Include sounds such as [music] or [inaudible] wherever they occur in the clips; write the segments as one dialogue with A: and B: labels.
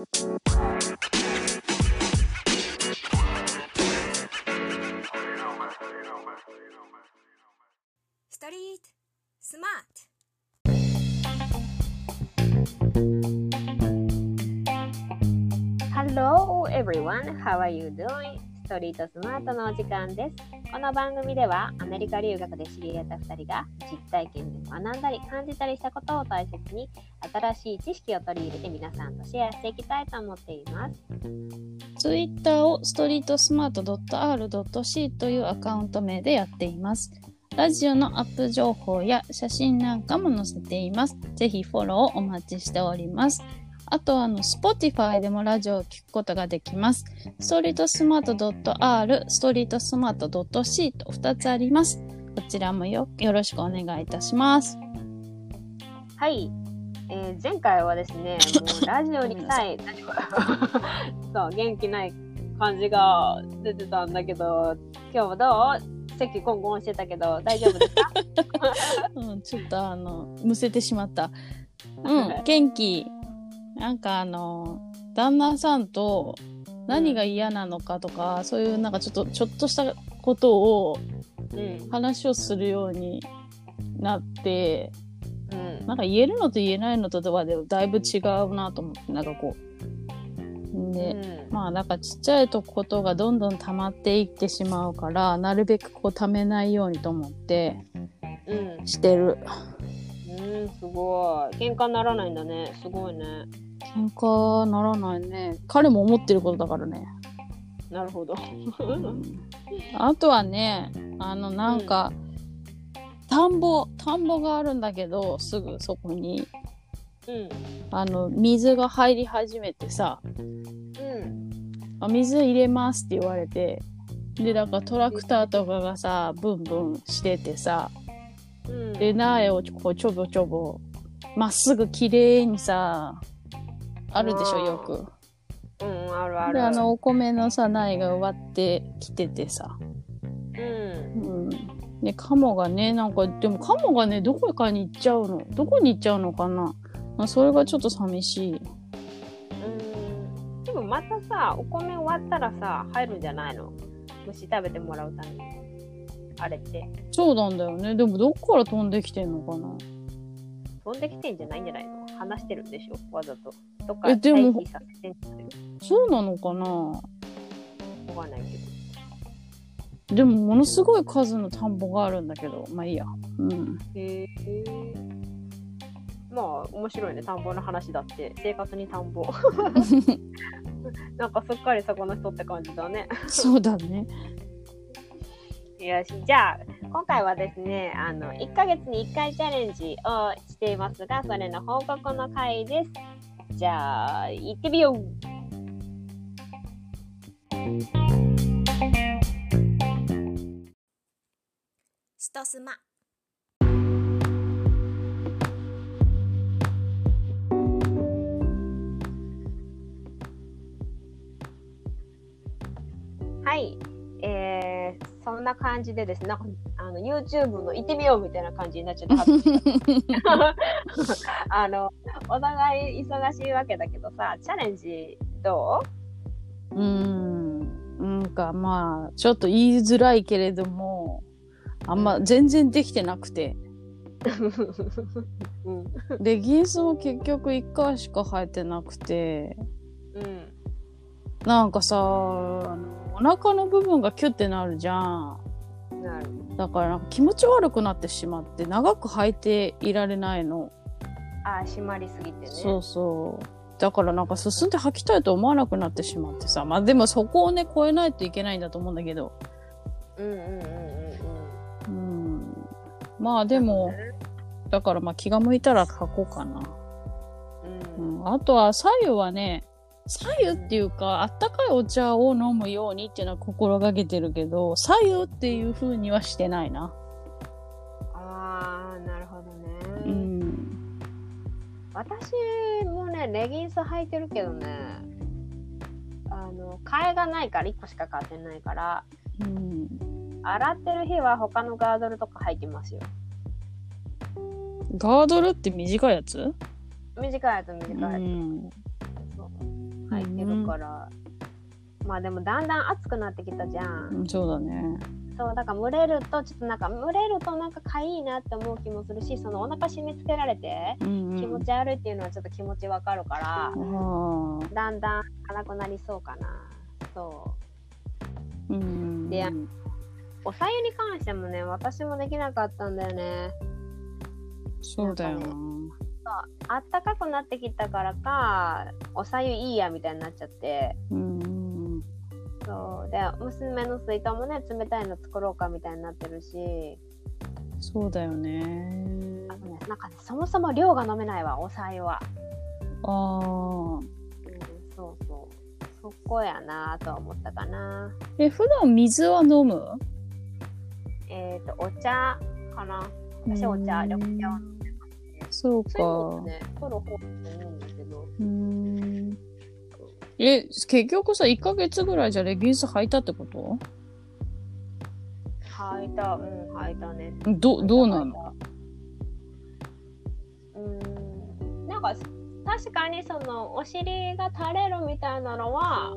A: ストリートスマート
B: Hello everyone, how are you doing? ストリートスマートのお時間です。この番組ではアメリカ留学で知り合った2人が実体験で学んだり感じたりしたことを大切に新しい知識を取り入れて皆さんとシェアしていきたいと思っています。
C: ツイッターをストリートスマート .r.c というアカウント名でやっています。ラジオのアップ情報や写真なんかも載せています。ぜひフォローお待ちしております。あとあの、Spotify でもラジオを聞くことができます。ストリートスマート .r、ストリートスマート .c と2つあります。こちらもよよろしくお願いいたします。
B: はい、えー前回はですね、ラジオにさえ [laughs] そう元気ない感じが出てたんだけど、今日はどう？席コンコンしてたけど大丈夫ですか？[laughs]
C: うん、ちょっとあの、むせてしまった。うん、元気。なんかあの、旦那さんと何が嫌なのかとか、そういうなんかちょっと、ちょっとしたことを
B: うん
C: 話をするようになって、
B: うん
C: なんか言えるのと言えないのとではでだいぶ違うなと思って、なんかこう。で、
B: うん
C: まあなんかちっちゃいとことがどんどん溜まっていってしまうから、なるべくこう溜めないようにと思って
B: うん
C: してる。
B: うん、すごい。喧嘩にならないんだね。すごいね。
C: 喧嘩ならないね。彼も思ってることだからね。
B: なるほど。
C: あとはね、あの、なんか、田んぼ、田んぼがあるんだけど、すぐそこに、
B: うん。
C: あの、水が入り始めてさ、
B: うん。
C: あ水入れますって言われて、で、なんかトラクターとかがさ、ブンブンしててさ、
B: うん。
C: で、苗をこうちょぼちょぼ、まっすぐ綺麗にさ、あるでしょ、よく。
B: うん、あるあ
C: で、
B: る。
C: あの、お米のさ、苗が植わってきててさ、
B: うん。
C: うん。で、カモがね、なんか、でもカモがね、どこかに行っちゃうの？どこに行っちゃうのかな？まあ、それがちょっと寂しい。
B: うん。でもまたさ、お米終わったらさ、入るんじゃないの？虫食べてもらうために。あれって。
C: そうなんだよね。でも、どこから飛んできてんのかな？
B: 飛んできてんじゃないんじゃないの？話してるんでしょ？わざと。とか、
C: えでもそうなのかな？
B: のわかんないけど。
C: でも、ものすごい数の田んぼがあるんだけど、まあいいや。うん。
B: へえ。まあ面白いね田んぼの話だって生活に田んぼ [laughs] なんかすっかりそこの人って感じだね
C: そうだね。
B: よしじゃあ今回はですねあの1ヶ月に1回チャレンジをしていますがそれの報告の回です。じゃあ行ってみよう。
A: ストスマ
B: はい。えー、そんな感じでですねなんかあの YouTube の行ってみようみたいな感じになっちゃった [laughs] あのお互い忙しいわけだけどさチャレンジどう？
C: うーん。なんかまあ、ちょっと言いづらいけれども、あんま全然できてなくて。[laughs]
B: うん
C: レギンスも結局1回しか履いてなくて、
B: うん
C: なんかさ、お腹の部分がキュッてなるじゃん。
B: なる
C: だからなんか気持ち悪くなってしまって、長く履いていられないの。
B: あー締まりすぎてね
C: そうそう。だからなんか進んで履きたいと思わなくなってしまってさ。まあでもそこをね、超えないといけないんだと思うんだけど。
B: うんうんうんうん
C: うん。まあで
B: うん
C: も、だからまあ気が向いたら履こうかな。
B: う
C: うんん。あとは左右はね、左右っていうか、あったかいお茶を飲むようにっていうのは心がけてるけど、左右っていう風にはしてないな。
B: ああなるほどね、
C: うん。
B: 私もねレギンス履いてるけどねあの替えがないから1個しか買ってないから
C: うん。
B: 洗ってる日は他のガードルとか履いてますよ
C: ガードルって短いやつ？
B: 短いやつ短いやつ、
C: うん。
B: 空いてるから、まあでもだんだん暑くなってきたじゃん、
C: うんそうだね。
B: そうだから蒸れるとちょっとなんか蒸れるとなんかかいいなって思う気もするしそのお腹締め付けられて
C: うんうん、
B: 気持ち悪いっていうのはちょっと気持ちわかるから、
C: あー。
B: だんだん辛くなりそうかな。そう。
C: うん。
B: でおさゆに関してもね私もできなかったんだよね。
C: そうだよな。
B: あったかくなってきたからかおさゆいいやみたいになっちゃって。
C: うん。
B: そう。で娘の水筒もね冷たいの作ろうかみたいになってるし。
C: そうだよね。
B: あとねなんかねそもそも量が飲めないわおさゆは、
C: ああ。
B: うん、そうそう。そこやなとは思ったかな。
C: え、普段水は飲む？
B: えっ、とお茶かな。私お茶緑茶を飲
C: そうか。
B: そうね取る方だと思うんだけど。
C: うーん。え、結局さ、1ヶ月ぐらいじゃレギンス履いたってこと？
B: 履いた。うん履いたね。
C: ど、どうなの？
B: うん。なんか確かにそのお尻が垂れるみたいなのは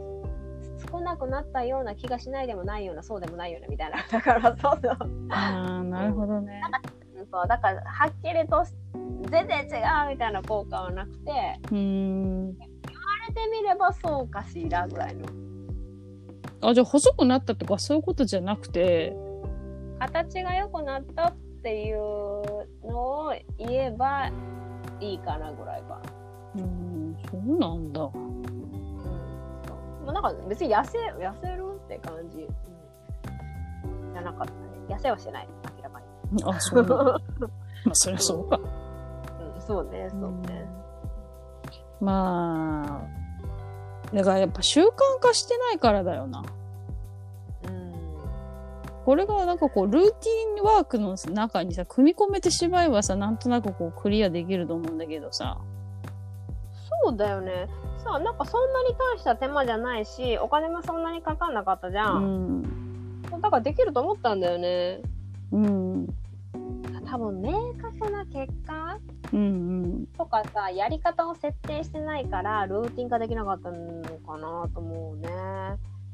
B: 少なくなったような気がしないでもないようなそうでもないようなみたいな。だからそうそう。
C: ああ、なるほどね。
B: そうだからはっきりと全然違うみたいな効果はなくて
C: うーん。
B: 慣れてみればそうかしらぐらいの
C: あ、じゃあ細くなったとかそういうことじゃなくて、
B: 形が良くなったっていうのを言えばいいかなぐらいかな。
C: うーん、そうなんだ。
B: うん、そうまあ、なんか別に痩せ痩せるって感じ、うん、じゃなかったね。痩せはしてない、明らかに。
C: あ、そう。[laughs] まあ、そりゃそうか。
B: うん、そうね、そうね。
C: まあ、だからやっぱ習慣化してないからだよな。
B: うん、
C: これがなんかこう、ルーティンワークの中にさ、組み込めてしまえばさ、なんとなくこう、クリアできると思うんだけどさ。
B: そうだよね。さあ、なんかそんなに大した手間じゃないし、お金もそんなにかかんなかったじゃ。
C: うんん。
B: だからできると思ったんだよね。
C: うん。
B: 多分明確な結果
C: うんうん。
B: とかさやり方を設定してないからルーティン化できなかったのかなと思うね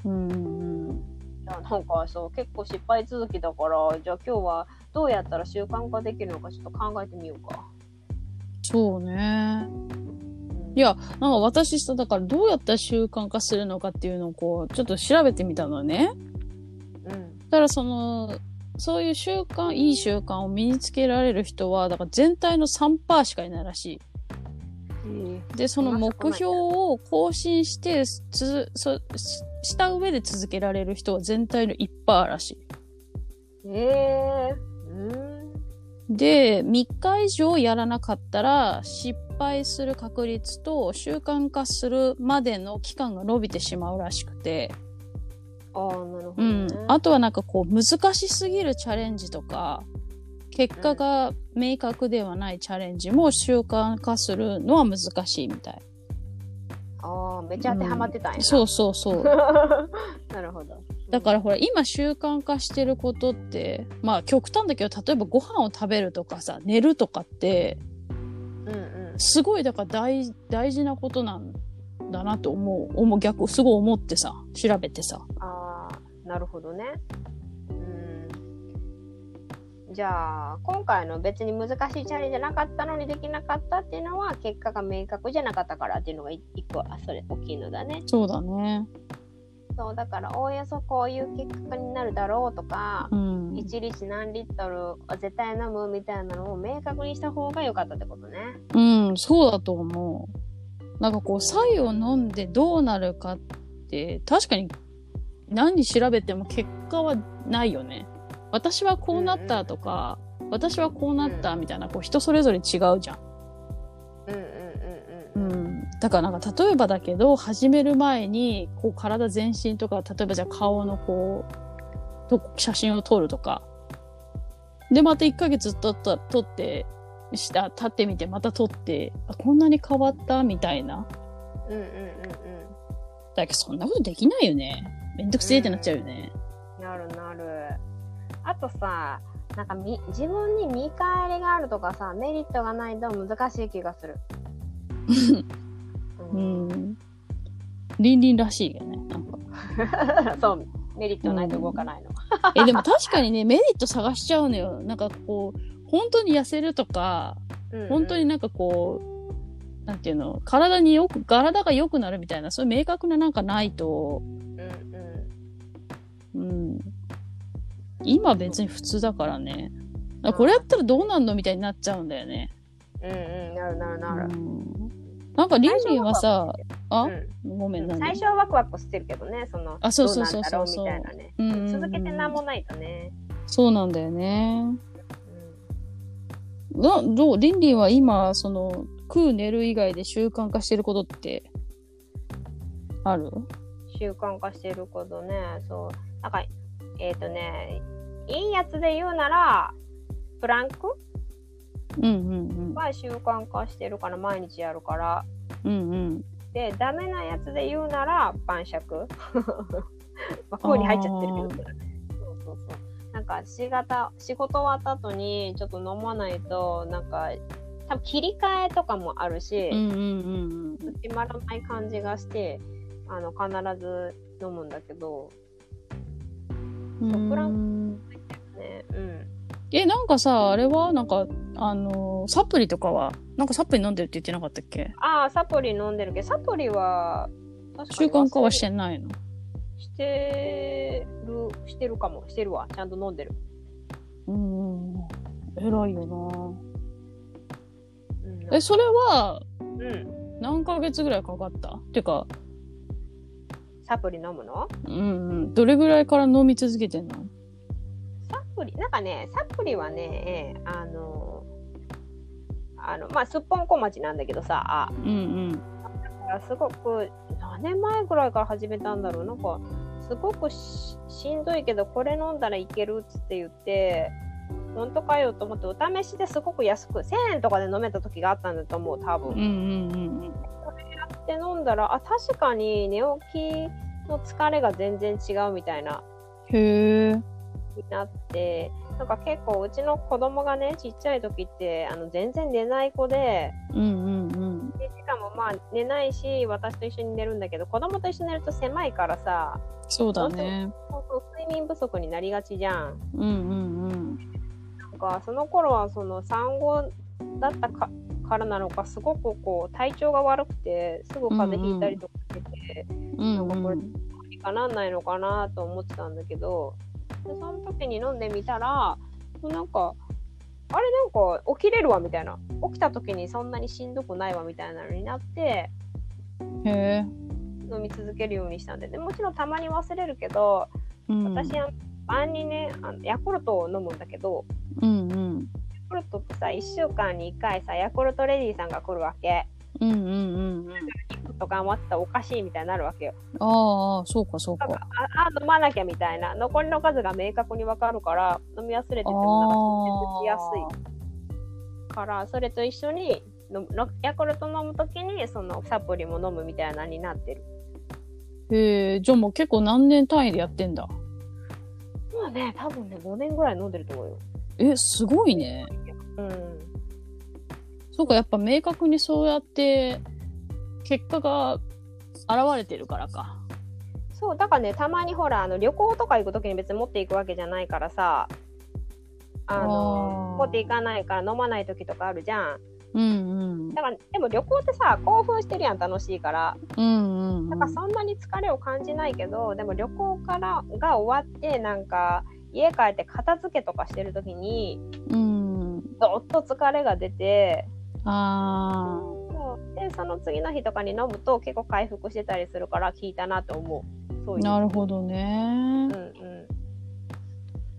C: うんうん。
B: いやなんかそう結構失敗続きだからじゃあ今日はどうやったら習慣化できるのかちょっと考えてみようか、
C: そうね。
B: うん
C: いや、なんか私さ、だからどうやったら習慣化するのかっていうのをこう、ちょっと調べてみたのね。
B: うん
C: だからその、そういう習慣、いい習慣を身につけられる人は、だから全体の3%しかいないらしい。で、その目標を更新して、つそしした上で続けられる人は全体の1%らし
B: え。ー。
C: で、3日以上やらなかったら、失敗する確率と習慣化するまでの期間が伸びてしまうらしくて、
B: ああなるほど、
C: うん
B: ね。
C: あとはなんかこう難しすぎるチャレンジとか結果が明確ではないチャレンジも習慣化するのは難しいみたい。
B: ああめっちゃ当てはまってたんやな、
C: そうそうそう。[laughs]
B: なるほど
C: だからほら今習慣化してることってまあ極端だけど例えばご飯を食べるとかさ寝るとかって
B: うんうん
C: すごいだから大大事なことなんだなと思う思う逆すごい思ってさ調べてさ。
B: ああなるほどねうんじゃあ今回の別に難しいチャレンジじゃなかったのにできなかったっていうのは結果が明確じゃなかったからっていうのがい一個あそれ大きいのだね
C: そうだね。
B: そうだからおおよそこういう結果になるだろうとか
C: うん。
B: 1日何リットルは絶対飲むみたいなのを明確にした方が良かったってことね
C: うん、そうだと思う。なんかこう、白湯を飲んでどうなるかって、確かに何調べても結果はないよね。私はこうなったとか、私はこうなったみたいな、こう人それぞれ違うじゃん。
B: うんうんうん
C: う
B: うん
C: ん。だからなんか例えばだけど、始める前に、こう体全身とか、例えばじゃあ顔のこう、と写真を撮るとか。で、また1ヶ月撮った、撮って、した、立ってみて、また撮って、あ、こんなに変わったみたいな。
B: うんうんうん
C: だけどそんなことできないよね。めんどくせえってなっちゃうよね。
B: うんなるなるあとさなんかみ自分に見返りがあるとかさメリットがないと難しい気がする [laughs]
C: うん。リンリンらしいよね。なんか。[laughs]
B: そう、メリットないと動かないの。
C: え、でも確かにね、メリット探しちゃうのよ。なんかこう、本当に痩せるとか、
B: うんうん
C: 本当になんかこう、なんていうの、体によく、体が良くなるみたいな、そういう明確ななんかないと、
B: うんうん
C: うん。今別に普通だからね。らこれやったらどうなんのみたいになっちゃうんだよね。
B: うんうん、なるなるなる。
C: うんなんかリンリンはさ、あ、
B: うん
C: ごめんな
B: 最初はワクワクしてるけどね、その、
C: あそうそうそうそう
B: どううね。続けてなんもないとね。
C: そうなんだよね。
B: うん
C: などうリンリンは今、その、食う寝る以外で習慣化してることって、ある？
B: 習慣化してることね、そう。なんか、えっ、とね、いいやつで言うなら、プランク？
C: うんうん
B: は習慣化してるから、毎日やるから。
C: うん。うんうん。
B: で、ダメなやつで言うなら、晩酌。[laughs] まあ、空に入っちゃってるけど、そうそうそう。なんか仕事、仕事終わった後にちょっと飲まないと、なんか、多分切り替えとかもあるし、
C: うんうんうん
B: 決まらない感じがして、あの、必ず飲むんだけど、プラ
C: ン
B: ね、うん。
C: え、なんかさ、あれはなんか、あのーサプリとかはなんかサプリ飲んでるって言ってなかったっけ？
B: ああ、サプリ飲んでるけど、サプリは、確
C: 習慣化はし
B: して
C: ないの？
B: してる、してるかも。してるわ。ちゃんと飲んでる。
C: うん。偉いよ
B: うん、
C: な。え、それは
B: うん。
C: 何ヶ月ぐらいかかった？っていうか、
B: サプリ飲むの？
C: うんうん。どれぐらいから飲み続けてんの？
B: サプリ、なんかね、サプリはね、あの、あの、まあ、すっぽんこ町なんだけどさ、あ
C: うんうん。
B: すごく、何年前ぐらいから始めたんだろう？なんか、すごくししんどいけど、これ飲んだらいけるっつって言って、本当かよと思って、お試しですごく安く、1000円とかで飲めた時があったんだと思う、多分。
C: うんうんうん
B: で飲んだら、あ、確かに寝起きの疲れが全然違うみたいな、
C: うん。へえ。
B: になって、なんか結構うちの子供がね、ちっちゃい時って、あの、全然寝ない子で、
C: うんうん
B: しかもまあ寝ないし、私と一緒に寝るんだけど、子供と一緒に寝ると狭いからさ、
C: そうだね。
B: そうそう睡眠不足になりがちじゃん。
C: うんうんうん。
B: なんかその頃はその産後だったかからなのかすごくこう体調が悪くてすぐ風邪ひいたりとかしてて、
C: うん
B: なんかこれかなんないのかなと思ってたんだけどでその時に飲んでみたらなんかあれなんか起きれるわみたいな起きた時にそんなにしんどくないわみたいなのになって
C: へえ。
B: 飲み続けるようにしたんででもちろんたまに忘れるけど
C: うん。
B: 私は晩にねあのヤクルトを飲むんだけど
C: うんうん。
B: ヤクルトってさ1週間に1回さヤクルトレディさんが来るわけ
C: うんうんうんうん。
B: とか余ってたらおかしいみたいになるわけよ
C: ああ、そうかそうか。
B: かああ飲まなきゃみたいな残りの数が明確に分かるから飲み忘れててもなんか調節しやすいからそれと一緒に飲むヤクルト飲むときにそのサプリも飲むみたいなのになってる
C: へえ、じゃあもう結構何年単位でやってんだ？
B: まあね多分ね5年ぐらい飲んでると思うよ
C: え、すごいね。
B: うん
C: そうか、やっぱ明確にそうやって、結果が現れてるからか。
B: そうだからねたまにほらあの旅行とか行くときに別に持っていくわけじゃないからさあの持っていかないから飲まない時とかあるじゃん
C: うんうん。
B: だからでも旅行ってさ興奮してるやん楽しいから
C: うんうんうん。
B: だからそんなに疲れを感じないけどでも旅行からが終わってなんか家帰って片付けとかしてる時に
C: うん。
B: どっと疲れが出て
C: あ
B: そう。でその次の日とかに飲むと結構回復してたりするから効いたなと思う。そう
C: あ、
B: いう。
C: なるほどね。
B: うん。うん。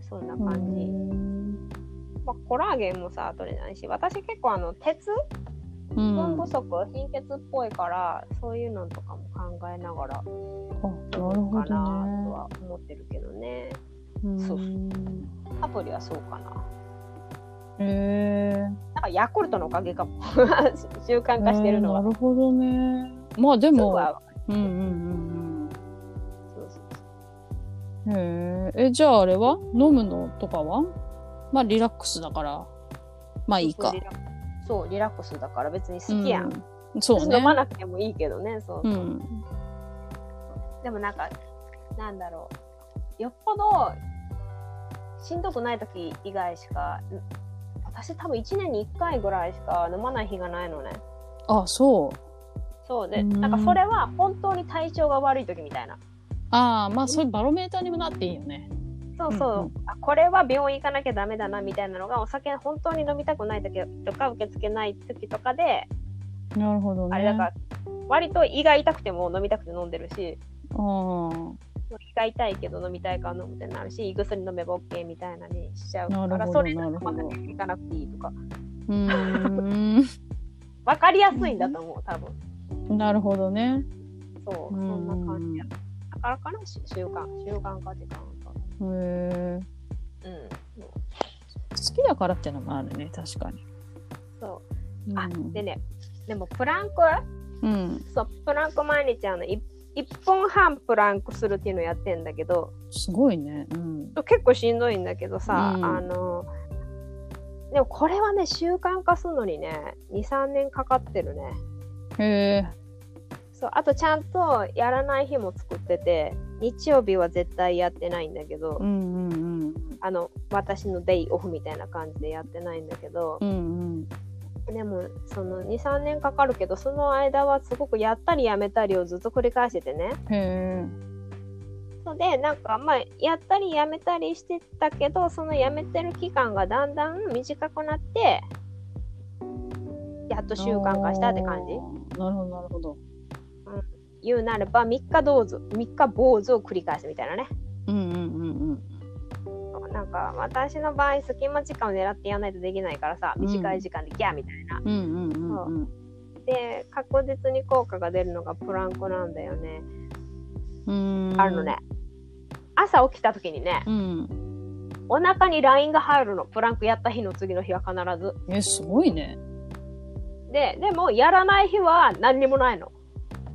B: そんな感じ、
C: うん。
B: まあ、コラーゲンもさ取れないし私結構あの鉄。
C: うん。
B: 分不足、貧血っぽいからそういうのとかも考えながら
C: あ、なる
B: 飲もうかなと。は思ってるけどね。
C: うん。
B: そう。アプリはそうかな。なんかヤクルトのおかげかも [laughs] 習慣化してるのは、
C: えーなるほどね。まあでも、
B: すぐは
C: うんうんうん
B: そうそう
C: うん。へえ。え、じゃああれは？飲むのとかは？まあリラックスだから、まあいいか
B: そうリ。ラックスだから別に好きやん、
C: うんそうね
B: 飲。まなくてもいいけどねそうそう、
C: うん。
B: でもなんか、なんだろう。よっぽど、しんどくない時以外しか、ん私多分1年に1回ぐらいしか飲まない日がないのね。
C: あ、そう。
B: そうで、
C: うん
B: なんかそれは本当に体調が悪い時みたいな。
C: ああ、まあそういうバロメーターにもなっていいよね。
B: そうそう、
C: うんう
B: あこれは病院行かなきゃダメだなみたいなのがお酒本当に飲みたくない時とか受け付けない時とかで、
C: なるほどね。
B: あれだから割と胃が痛くても飲みたくて飲んでるし
C: あー
B: 胃が痛いけど飲みたいから飲むってなるし胃薬飲めば OK みたいなにしちゃうからそれ
C: なるほど
B: まだ行かなくていいとか。[laughs]
C: うー
B: 分かりやすいんだと思う多分。
C: ん。なるほどね。
B: そうそ
C: うん。
B: んな感じや。だからかなし習慣。習慣か時間か
C: へえ。
B: うん。
C: 好きだからってのもあるね、確かに。
B: そう。あ
C: うん。
B: でねでもプランク？
C: うん。
B: そう、プランク毎日あの、い1分半プランクするっていうのやってんだけど、
C: すごいね。うん。
B: 結構しんどいんだけどさ、
C: うん
B: あの、でもこれはね、習慣化するのにね、2、3年かかってるね。
C: へえ。
B: そう、あとちゃんとやらない日も作ってて、日曜日は絶対やってないんだけど、
C: うんうんうん。
B: あの、私のデイオフみたいな感じでやってないんだけど、
C: うんうん。
B: でも、その2、3年かかるけど、その間はすごくやったりやめたりをずっと繰り返しててね。
C: へえ。
B: のでなんかまあやったりやめたりしてたけどそのやめてる期間がだんだん短くなってやっと習慣化したって感じ
C: なるほど、なるほど。
B: 言うなれば3日どうぞ3日坊主を繰り返すみたいなね
C: うんうんうんうん。
B: なんか私の場合隙間時間を狙ってやらないとできないからさ
C: うん
B: 短い時間でギャーみたいな。で確実に効果が出るのがプランクなんだよね、
C: うーん
B: あのね。朝起きた時にね
C: うん。
B: お腹に LINE が入るのプランクやった日の次の日は必ず
C: え、すごいね。
B: ででもやらない日は何にもないの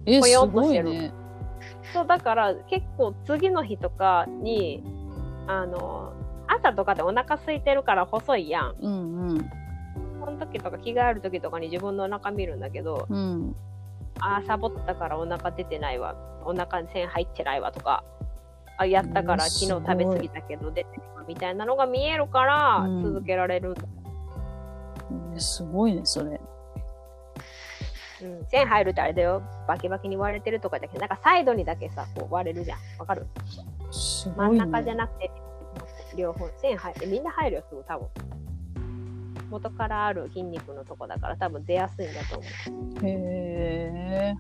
C: え、すごいね。
B: そうだから結構次の日とかにあの朝とかでお腹空いてるから細いやん
C: うんうん。
B: その時とか着替える時とかに自分のお腹見るんだけど
C: うん。
B: あーサボったからお腹出てないわお腹に線入ってないわとかあやったから
C: うん
B: 昨日食べ過ぎたけど出てるわみたいなのが見えるから
C: うん
B: 続けられる、
C: えすごいね、それ。
B: うん、線入るってあれだよ。バキバキに割れてるとかだけどなんかサイドにだけさこう割れるじゃん。わかる？
C: ね。
B: 真ん中じゃなくて両方。線入ってみんな入るよすぐ多分。元からある筋肉のとこだから多分出やすいんだと思う。
C: へえ。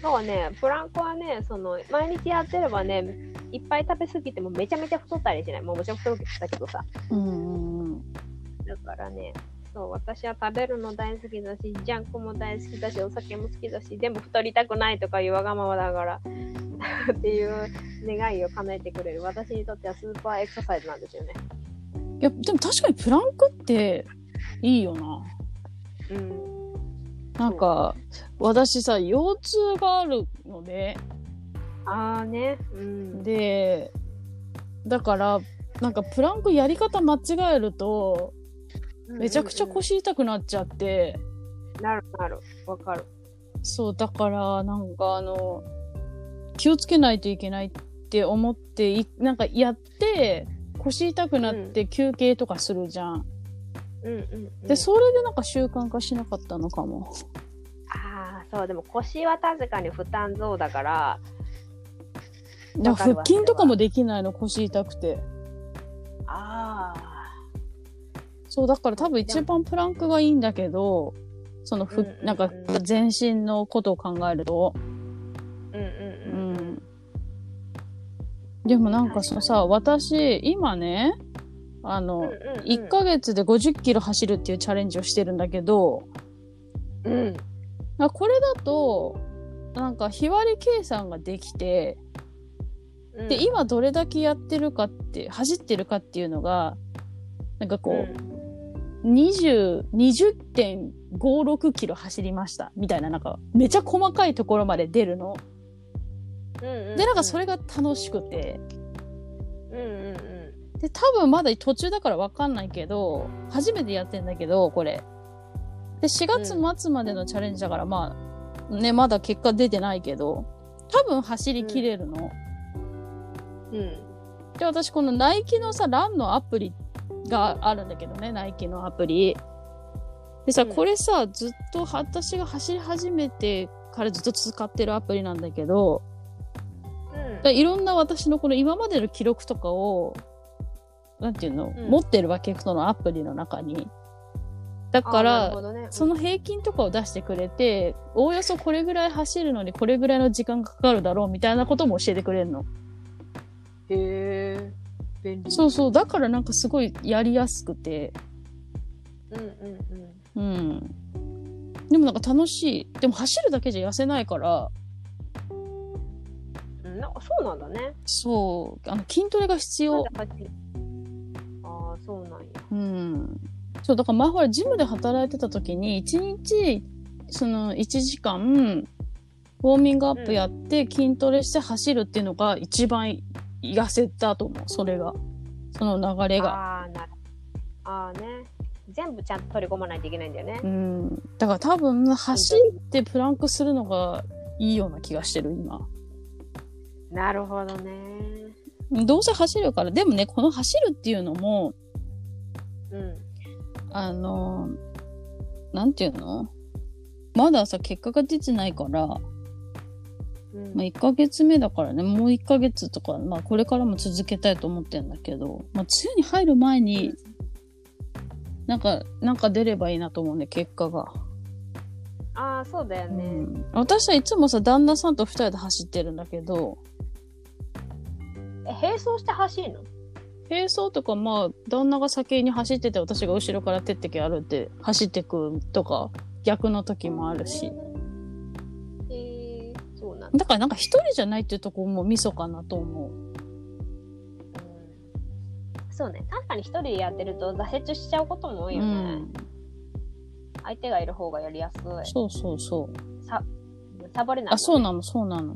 B: そうはねプランクはねその毎日やってればねいっぱい食べ過ぎてもめちゃめちゃ太ったりしない。もうもちろん太るけどさ。
C: うんうんうん。
B: だからねそう私は食べるの大好きだしジャンクも大好きだしお酒も好きだしでも太りたくないとかいうわがままだから [laughs] っていう願いを叶えてくれる。私にとってはスーパーエクササイズなんですよね。
C: いや、でも確かにプランクっていいよな。
B: うん。
C: なんか、私さ、腰痛があるので、
B: ああね。うん。
C: で、だから、なんかプランクやり方間違えると、めちゃくちゃ
B: うんうん
C: 腰痛くなっちゃって、
B: うんなるなる。わかる。
C: そう、だから、なんかあの、気をつけないといけないって思って、いなんかやって、腰痛くなって休憩とかするじゃん。
B: うんうん、うん、
C: で、それでなんか習慣化しなかったのかも。
B: ああそう。でも腰は確かに負担増だから。か
C: 腹筋とかもできないの、腰痛くて。
B: ああ
C: そう、だから多分一番プランクがいいんだけど、そのふ、
B: うんうんうん。
C: なんか全身のことを考えると。
B: うんうん
C: う
B: うん。うん。
C: ん。でもなんかそのさ、私、今ね、あの、
B: うんうんうん。
C: 1ヶ月で50キロ走るっていうチャレンジをしてるんだけど、
B: うん。
C: まあこれだと、なんか日割り計算ができて、
B: うん。
C: で、今どれだけやってるかって、走ってるかっていうのが、なんかこう、20、20.56キロ走りました。みたいな、なんか、めちゃ細かいところまで出るの。
B: うんうんうん
C: で、なんかそれが楽しくて。
B: うんうんうん
C: で、多分まだ途中だからわかんないけど、初めてやってんだけど、これ。で、4月末までのチャレンジだから、まあ、ね、まだ結果出てないけど、多分走り切れるの。
B: うん。
C: で、私このナイキのさ、ランのアプリがあるんだけどね、ナイキのアプリ。でさ、
B: うん
C: これさ、ずっと私が走り始めてからずっと使ってるアプリなんだけど、
B: うん
C: いろんな私のこの今までの記録とかを、なんていうの、
B: うん
C: 持ってるわけ、そのアプリの中に。だから
B: ね、
C: その平均とかを出してくれて、おおよそこれぐらい走るのにこれぐらいの時間がかかるだろうみたいなことも教えてくれるの。
B: へえ。便利。
C: そうそう。だからなんかすごいやりやすくて。
B: うんうんうん。
C: うん。でもなんか楽しい。でも走るだけじゃ痩せないから、
B: うん、なんかそうなんだね。
C: そう、あの筋トレが必要。
B: ああ、そうなんや。
C: うん。そう、だから前ほらジムで働いてた時に、1日、その1時間、ウォーミングアップやって筋トレして走るっていうのが一番痩せたと思う。それが。その流れが。
B: ああ、なるああね。全部ちゃんと取り込まないといけないんだよね
C: う。ん。だから多分、走ってプランクするのがいいような気がしてる、今。
B: なるほどね。
C: どうせ走るから。でもね、この走るっていうのも、
B: うん。
C: あの、なんていうの？まださ、結果が出てないから、ま
B: うん
C: あ、1ヶ月目だからね、もう1ヶ月とか、まあ、これからも続けたいと思ってんだけど、まあ、梅雨に入る前に、なんか、なんか出ればいいなと思うね、結果が。
B: ああ、そうだよね。
C: うん、私はいつもさ、旦那さんと2人で走ってるんだけど、
B: え、並走して走るの？
C: 並走とか、まあ、旦那が先に走ってて、私が後ろからてってけ歩って走ってくとか、逆の時もあるし。
B: だ。
C: だからなんか一人じゃないっていうとこもミソかなと思う。
B: うんそうね。確かに一人でやってると挫折しちゃうことも多いよね。
C: うん。
B: 相手がいる方がやりやすい。
C: そうそうそう。
B: さ、サボれないね、
C: あ、そうなの、そうなの。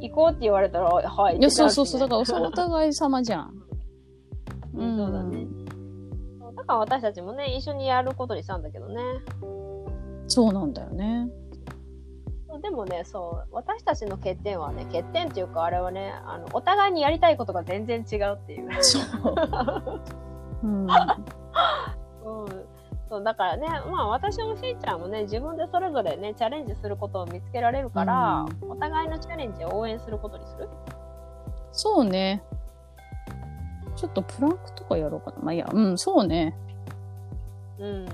B: 行こうって言われたら、はい。
C: いや、そうそうそう。だ
B: か
C: から、[laughs] お互い様じゃん。
B: うんそうだね。だから私たちもね、一緒にやることにしたんだけどね。
C: そうなんだよね。
B: でもね、そう、私たちの欠点はね、欠点っていうか、あれはね、あの、お互いにやりたいことが全然違うっていう。
C: そう。[laughs] うん。
B: うん。そう、だからね、まあ私もしーちゃんもね、自分でそれぞれね、チャレンジすることを見つけられるから、お互いのチャレンジを応援することにする？
C: そうね。ちょっとプランクとかやろうかな。まあ、いいや、うん、そうね。
B: うん。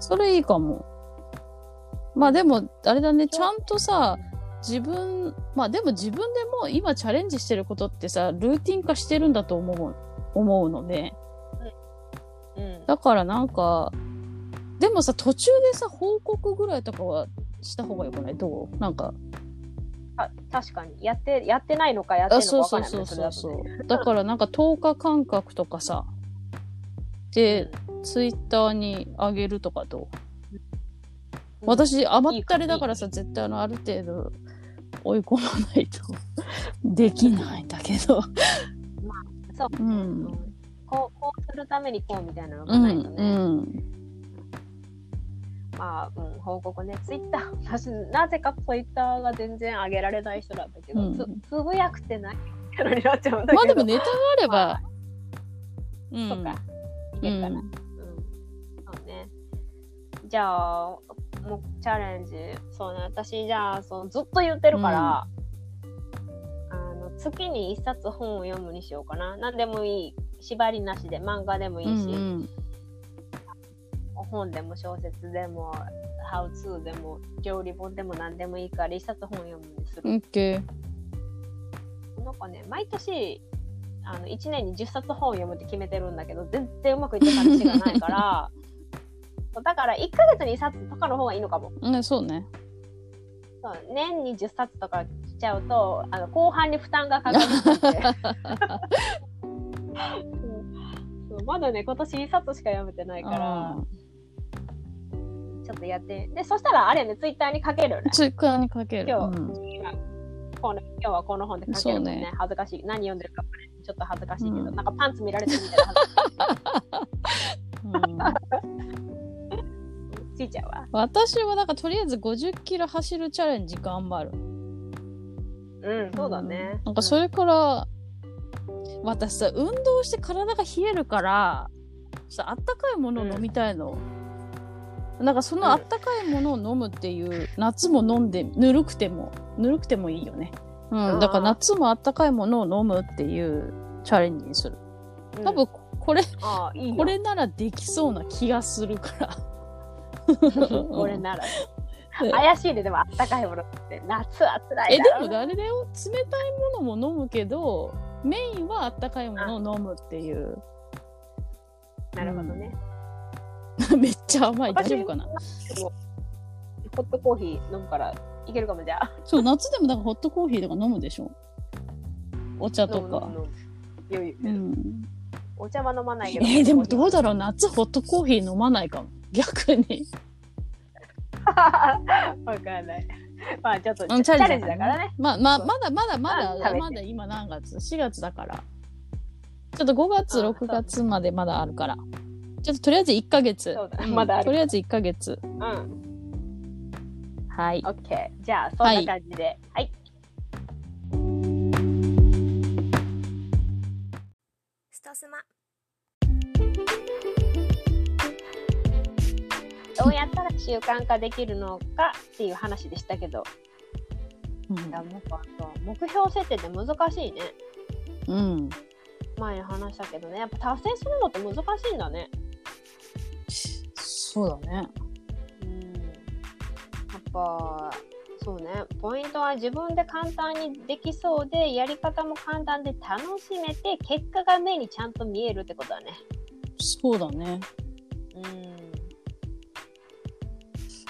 C: それいいかも。まあでも、あれだね、ちゃんとさ、自分、まあでも自分でも今チャレンジしてることってさ、ルーティン化してるんだと思う、思うので。
B: うん。
C: だからなんか、でもさ、途中でさ、報告ぐらいとかはした方がよくない？どう？なんか、
B: あ確かに。やって、やってないのかやって
C: あ、
B: るの
C: そう
B: か分からない
C: そうそうそうそう。だからなんか10日間隔とかさ、で、ツイッターに上げるとかどう？
B: うん
C: 私、甘ったれだからさ、絶対あの、ある程度追い込まないと [laughs] できないんだけど。
B: そう。
C: う
B: うん
C: ん。
B: こう、こうするためにこうみたいなの
C: うん、
B: がないとね。
C: うん。
B: まあ、うん、報告ね。ツイッター、私、なぜかツイッターが全然上げられない人なんだけど、
C: うん
B: つつぶやくてない？キャラになっちゃうんだけど。
C: まあでもネタがあれば
B: まあ、
C: うん。
B: そっか。いけるかな。うん。そうね。じゃあ、もうチャレンジ。そうね。私、じゃあ、そのずっと言ってるから、あの、月に一冊本を読むにしようかな。何でもいい。縛りなしで、漫画でもいいし、
C: うんうん
B: 本でも小説でも、ハウツーでも、料理本でも何でもいいから、一冊本を読むにする。
C: オッケー。
B: なんかね、毎年、あの1年に10冊本を読むって決めてるんだけど、全然うまくいってた話がないから、だから1ヶ月に1冊とかの方がいいのかも。
C: ね、そうね。
B: そう年に10冊とかしちゃうと、あの後半に負担がかかりすぎて。[laughs] そうまだね、今年1冊しか読めてないから、ちょっとやって。で、そしたらあれね、ツイッターに書けるよね。
C: ツイッターにかける。
B: 今日
C: うん
B: 今この今日はこの本で書けるもんね
C: ね
B: 恥ずかしい。何読んでるかちょっと恥ずかしいけど、
C: うん
B: なんかパンツ見られてるみたいな恥ずか
C: うん
B: しい。[laughs] ちいちゃんは。
C: 私はなんかとりあえず50キロ走るチャレンジ頑張る。
B: うん、そうだね。
C: なんかそれから、私さ、運動して体が冷えるから、さあったかいものを飲みたいの。なんかそのあったかいものを飲むっていう、夏も飲んで、ぬるくても、ぬるくてもいいよね。うん。だから夏もあったかいものを飲むっていうチャレンジにする。
B: うん
C: 多分、これ、これならできそうな気がするから。[laughs]
B: これなら。
C: うん
B: 怪しいね、でもあったかいものって。夏は辛い
C: え、
B: だろう
C: でもあれだよ。冷たいものも飲むけど、メインはあったかいものを飲むっていう。
B: なるほどね。[laughs]
C: めっちゃ甘い。大
B: 私
C: 丈夫かな？
B: ホットコーヒー飲むからいけるかもじゃあ。
C: そう、夏でもだからホットコーヒーとか飲むでしょお茶とか。うん。
B: お茶は飲まないけど。
C: えーでもどうだろう夏ホットコーヒー飲まないかも。逆に。[laughs]
B: わかんない。まあちょっとチ
C: うん
B: ャレンジだからね。
C: まあまあ、まだまだまだ、
B: あ食べて
C: まだ今何月 ?4 月だから。ちょっと5月、
B: あ
C: 6月までまだあるから。ちょっととりあえず1ヶ月。
B: そうだ
C: ん
B: まだある
C: とりあえず1ヶ月。
B: うん。
C: はい
B: オ。ッケー。じゃあそんな感じで。はい。
A: ストスマ
B: どうやったら習慣化できるのかっていう話でしたけど、
C: うん
B: いやなんか目標設定って難しいね。
C: うん。
B: 前に話したけどね、やっぱ達成するのって難しいんだね。
C: そうだね。
B: うん。やっぱ、そうね、ポイントは自分で簡単にできそうで、やり方も簡単で楽しめて、結果が目にちゃんと見えるってことだね。
C: そうだね。
B: うん。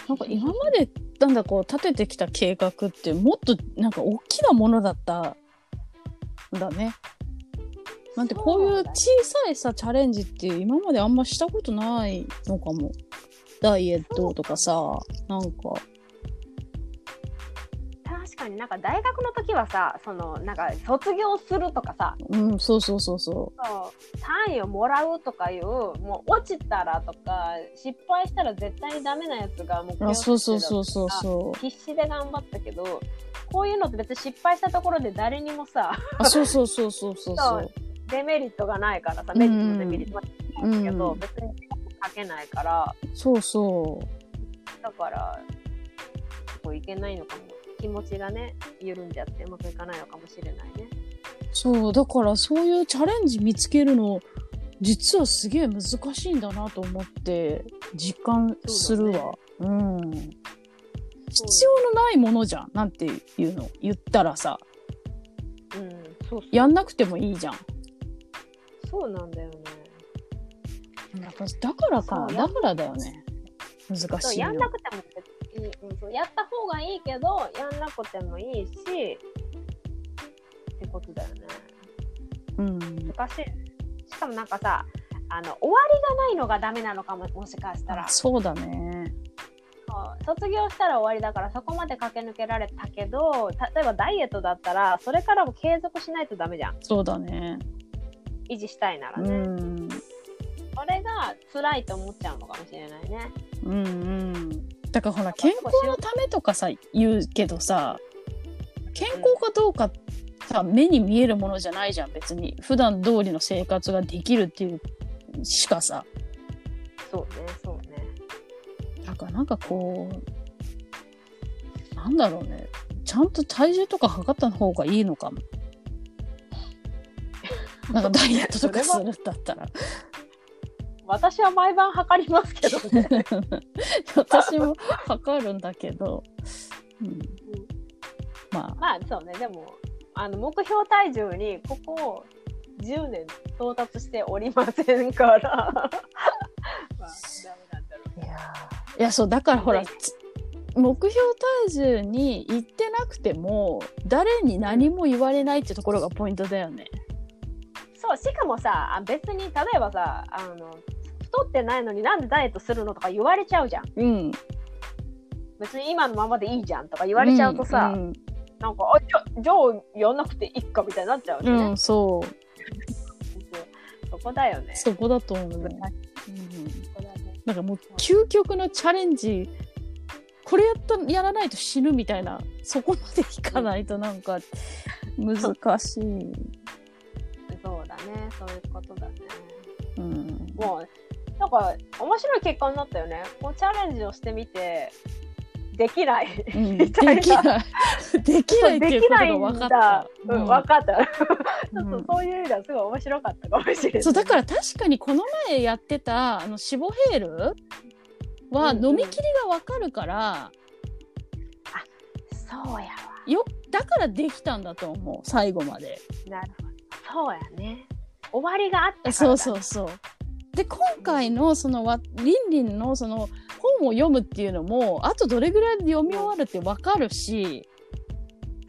C: なんか今までなんだこう立ててきた計画ってもっとなんか大きなものだったんだね。なんてこういう小さいさチャレンジって今まであんましたことないのかも。ダイエットとかさ、なんか。
B: 確かになんか大学の時はさ、そのなんか卒業するとかさ、
C: うん、そうそうそうそ
B: そう単位をもらうとかいう、もう落ちたらとか、失敗したら絶対にダメなやつが目
C: う。
B: 標
C: あ、そうそうそう
B: う。
C: そうそ
B: 必死で頑張ったけど、こういうのって別に失敗したところで誰にもさ、
C: う。あ、そうそうそうそうそう [laughs] そう。
B: デメリットがないからさ、メリットもデメリットもないけど、
C: うん
B: 別に書けないから、
C: そうそう。
B: だから、こういけないのかも。気持ちがね、緩んじゃってうまくいかないのかもしれないね。
C: そう、だからそういうチャレンジ見つけるの、実はすげえ難しいんだなと思って、実感するわ。うん。必要のないものじゃん。なんていうの言ったらさ、
B: うん、そうそう。
C: やんなくてもいいじゃん。
B: そうなんだよね。
C: だからか、だからだよね。難しいの。
B: やんなくても別に、うん、そうやった方がいいけど、やんなくてもいいし、ってことだよね。
C: うん。
B: 難しい。しかもなんかさ、あの、終わりがないのがダメなのかも、もしかしたら。
C: そうだね。
B: 卒業したら終わりだからそこまで駆け抜けられたけど例えばダイエットだったらそれからも継続しないとダメじゃん
C: そうだね。
B: 維持したいなら
C: う
B: ね、
C: ん。
B: それが辛いと思っちゃうのかもしれないね
C: うんうん。だからほら、健康のためとかさ、言うけどさ、健康かどうかさ、目に見えるものじゃないじゃん、別に。普段通りの生活ができるっていうしかさ。
B: そうねそうね
C: だからなんかこう、なんだろうね。ちゃんと体重とか測った方がいいのかも。なんかダイエットとかするんだったら。
B: 私は毎晩測りますけどね。
C: 私も測るんだけど。うん、まあ、
B: まあそうね。でもあの目標体重にここ10年到達しておりませんから。[laughs] まあダメなんだろう
C: いやー。いやそうだからほら目標体重に行ってなくても誰に何も言われないってところがポイントだよね。
B: そうしかもさあ別に例えばさあの太ってないのになんでダイエットするの？とか言われちゃうじゃん。
C: うん。
B: 別に今のままでいいじゃんとか言われちゃうとさ、
C: うん、
B: なんかあじゃじゃあやんなくていいかみたいになっちゃうしね、
C: うん。うんそう。
B: そこだよね。
C: そこだと思う。うん、なんかもう究極のチャレンジ。これやったやらないと死ぬみたいな。そこまでいかないとなんか難しい。[laughs]
B: そうだね。そういうことだね。
C: うん、
B: もうなんか面白い結果になったよねこうチャレンジをしてみてできない
C: うん、で [laughs]
B: みたいな
C: きないできないっていうことが分かった。
B: うん、分かった。ち [laughs]
C: うん
B: ょっとそういう意味ではすごい面白かったかもしれない。
C: そうだから確かにこの前やってたあのシボヘールは
B: うんうん
C: 飲み切りが分かるから、
B: そうやわ。
C: よだからできたんだと思う最後まで。
B: なるほど。そうやね。終わりがあった。
C: そうそうそう。で今回のそのわリンリンのその本を読むっていうのもあとどれぐらいで読み終わるって分かるし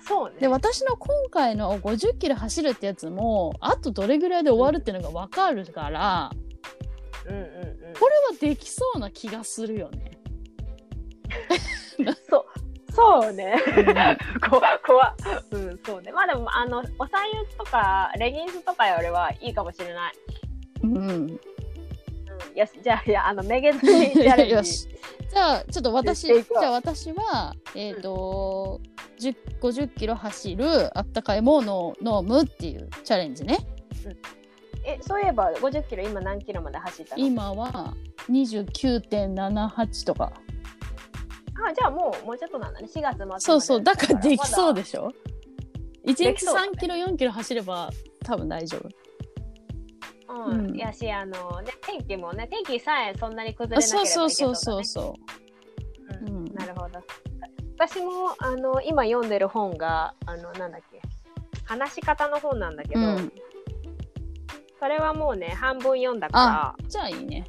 B: そうね。
C: で私の今回の50キロ走るってやつもあとどれぐらいで終わるっていうのが分かるから
B: うんうんうん。
C: これはできそうな気がするよね。[laughs]
B: そう。そうね。こ怖うん、そうね。まあでも、あの、おさゆとか、レギンスとかよりはいいかもしれない。
C: うん、
B: うん。よし、じゃあ、いや、あの、めげずにチャレンジ。[laughs]
C: よし。じゃあちょっと私じゃあ私はえっ、と、10 50キロ走るあったかいものを飲むっていうチャレンジね。
B: え、そういえば、50キロ今何キロまで走ったの？
C: 今は29.78とか。
B: あ、じゃあもう、もうちょっとなんだね。4月末まで。
C: そうそうだから。できそうで
B: し
C: しょ1日
B: できそうだね。
C: 3キロ4キロ走れば多分大丈夫
B: ょ。う
C: うん
B: ん。やし、あの、ね、天気もね、天気さえそんなに崩
C: あ
B: れなければいけそうだね。
C: そうそうそうそ
B: うん
C: うん
B: なるほど。私も、あの、今読んでる本が、あの、なんだっけ。話し方の本なんだけど、
C: ううん
B: それはもうね、半分読んだか
C: じゃあいいね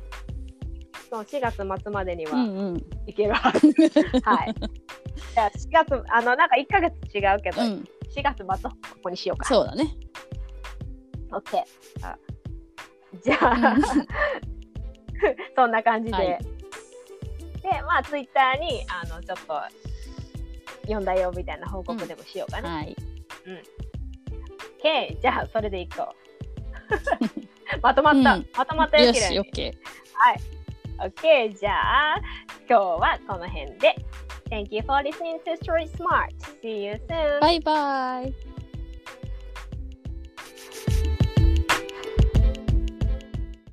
B: ら、そう4月末までには
C: うんうん
B: いけるはず。[laughs] はい。じゃあ、4月、あの、なんか1ヶ月違うけど、
C: うん
B: 4月末ここにしようか。
C: そうだね
B: OK。あじゃあ、そんな感じで。
C: はい
B: で、まあ、ツイッターに、あの、ちょっと、読んだよみたいな報告でもしようかね。
C: はい
B: OK。じゃあ、それでいこう。[laughs] まとまった。
C: うん
B: まとまったよ、
C: よし
B: きれいに。
C: OK
B: OK。じゃあ、今日はこの辺で。Thank you for listening to Story Smart. See you soon.
C: バイバイ